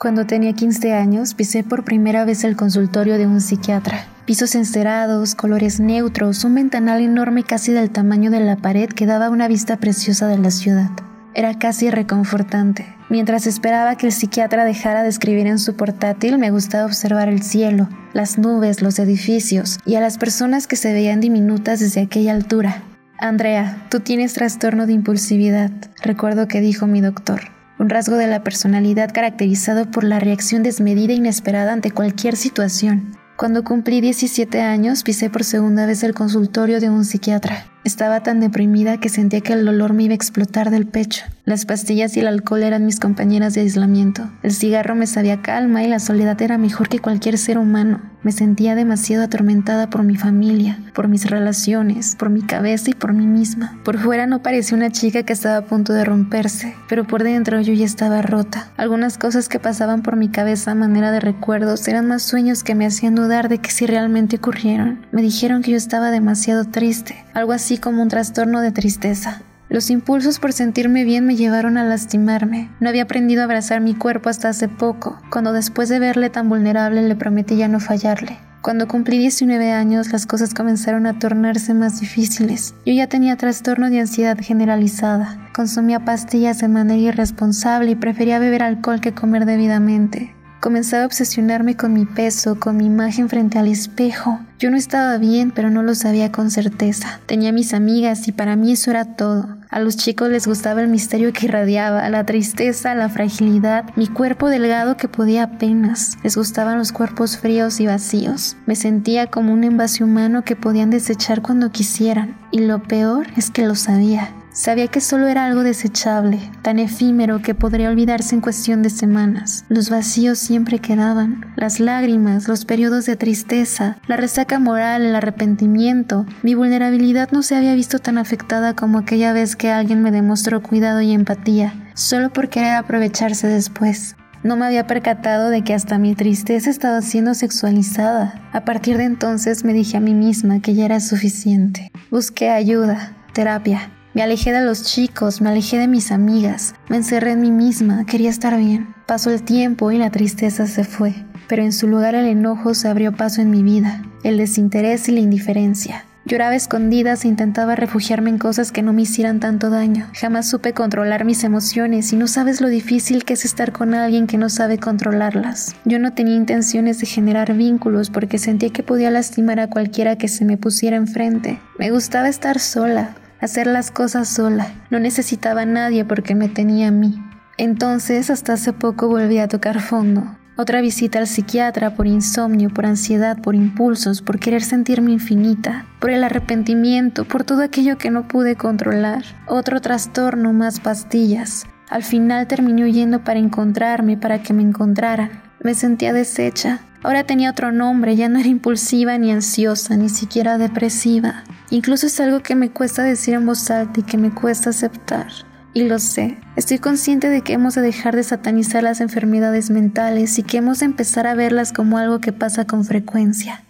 Cuando tenía 15 años, pisé por primera vez el consultorio de un psiquiatra. Pisos encerados, colores neutros, un ventanal enorme casi del tamaño de la pared que daba una vista preciosa de la ciudad. Era casi reconfortante. Mientras esperaba que el psiquiatra dejara de escribir en su portátil, me gustaba observar el cielo, las nubes, los edificios y a las personas que se veían diminutas desde aquella altura. Andrea, tú tienes trastorno de impulsividad, recuerdo que dijo mi doctor un rasgo de la personalidad caracterizado por la reacción desmedida e inesperada ante cualquier situación. Cuando cumplí 17 años pisé por segunda vez el consultorio de un psiquiatra. Estaba tan deprimida que sentía que el dolor me iba a explotar del pecho. Las pastillas y el alcohol eran mis compañeras de aislamiento. El cigarro me sabía calma y la soledad era mejor que cualquier ser humano. Me sentía demasiado atormentada por mi familia, por mis relaciones, por mi cabeza y por mí misma. Por fuera no parecía una chica que estaba a punto de romperse, pero por dentro yo ya estaba rota. Algunas cosas que pasaban por mi cabeza a manera de recuerdos eran más sueños que me hacían dudar de que si realmente ocurrieron. Me dijeron que yo estaba demasiado triste, algo así como un trastorno de tristeza. Los impulsos por sentirme bien me llevaron a lastimarme. No había aprendido a abrazar mi cuerpo hasta hace poco, cuando después de verle tan vulnerable le prometí ya no fallarle. Cuando cumplí 19 años las cosas comenzaron a tornarse más difíciles. Yo ya tenía trastorno de ansiedad generalizada, consumía pastillas de manera irresponsable y prefería beber alcohol que comer debidamente. Comenzaba a obsesionarme con mi peso, con mi imagen frente al espejo. Yo no estaba bien, pero no lo sabía con certeza. Tenía mis amigas y para mí eso era todo. A los chicos les gustaba el misterio que irradiaba, la tristeza, la fragilidad, mi cuerpo delgado que podía apenas. Les gustaban los cuerpos fríos y vacíos. Me sentía como un envase humano que podían desechar cuando quisieran. Y lo peor es que lo sabía. Sabía que solo era algo desechable, tan efímero que podría olvidarse en cuestión de semanas. Los vacíos siempre quedaban, las lágrimas, los periodos de tristeza, la resaca moral, el arrepentimiento. Mi vulnerabilidad no se había visto tan afectada como aquella vez que alguien me demostró cuidado y empatía, solo por querer aprovecharse después. No me había percatado de que hasta mi tristeza estaba siendo sexualizada. A partir de entonces me dije a mí misma que ya era suficiente. Busqué ayuda, terapia, me alejé de los chicos, me alejé de mis amigas, me encerré en mí misma, quería estar bien. Pasó el tiempo y la tristeza se fue, pero en su lugar el enojo se abrió paso en mi vida, el desinterés y la indiferencia. Lloraba escondidas e intentaba refugiarme en cosas que no me hicieran tanto daño. Jamás supe controlar mis emociones y no sabes lo difícil que es estar con alguien que no sabe controlarlas. Yo no tenía intenciones de generar vínculos porque sentía que podía lastimar a cualquiera que se me pusiera enfrente. Me gustaba estar sola, hacer las cosas sola. No necesitaba a nadie porque me tenía a mí. Entonces, hasta hace poco volví a tocar fondo. Otra visita al psiquiatra por insomnio, por ansiedad, por impulsos, por querer sentirme infinita, por el arrepentimiento, por todo aquello que no pude controlar. Otro trastorno, más pastillas. Al final terminé huyendo para encontrarme, para que me encontraran. Me sentía deshecha. Ahora tenía otro nombre, ya no era impulsiva ni ansiosa, ni siquiera depresiva. Incluso es algo que me cuesta decir en voz alta y que me cuesta aceptar. Y lo sé, estoy consciente de que hemos de dejar de satanizar las enfermedades mentales y que hemos de empezar a verlas como algo que pasa con frecuencia.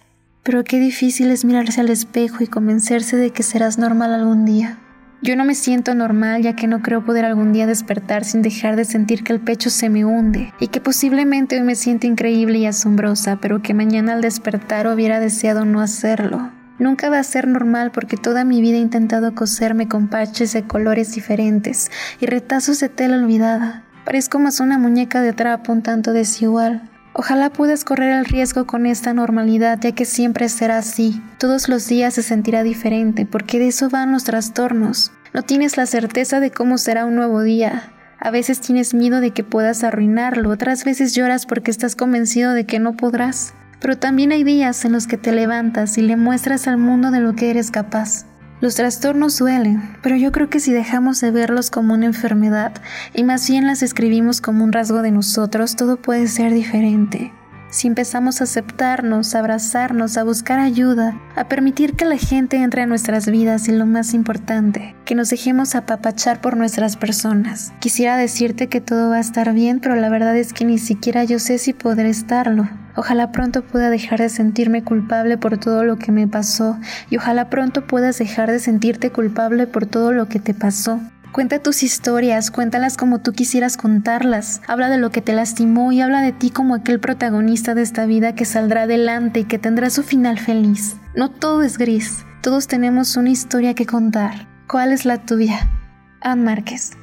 Pero qué difícil es mirarse al espejo y convencerse de que serás normal algún día. Yo no me siento normal ya que no creo poder algún día despertar sin dejar de sentir que el pecho se me hunde y que posiblemente hoy me siento increíble y asombrosa, pero que mañana al despertar hubiera deseado no hacerlo. Nunca va a ser normal porque toda mi vida he intentado coserme con parches de colores diferentes y retazos de tela olvidada. Parezco más una muñeca de trapo un tanto desigual. Ojalá puedas correr el riesgo con esta normalidad, ya que siempre será así. Todos los días se sentirá diferente, porque de eso van los trastornos. No tienes la certeza de cómo será un nuevo día. A veces tienes miedo de que puedas arruinarlo, otras veces lloras porque estás convencido de que no podrás. Pero también hay días en los que te levantas y le muestras al mundo de lo que eres capaz. Los trastornos duelen, pero yo creo que si dejamos de verlos como una enfermedad y más bien las escribimos como un rasgo de nosotros, todo puede ser diferente. Si empezamos a aceptarnos, a abrazarnos, a buscar ayuda, a permitir que la gente entre a nuestras vidas y lo más importante, que nos dejemos apapachar por nuestras personas. Quisiera decirte que todo va a estar bien, pero la verdad es que ni siquiera yo sé si podré estarlo. Ojalá pronto pueda dejar de sentirme culpable por todo lo que me pasó y ojalá pronto puedas dejar de sentirte culpable por todo lo que te pasó. Cuenta tus historias, cuéntalas como tú quisieras contarlas. Habla de lo que te lastimó y habla de ti como aquel protagonista de esta vida que saldrá adelante y que tendrá su final feliz. No todo es gris, todos tenemos una historia que contar. ¿Cuál es la tuya? Anne Márquez.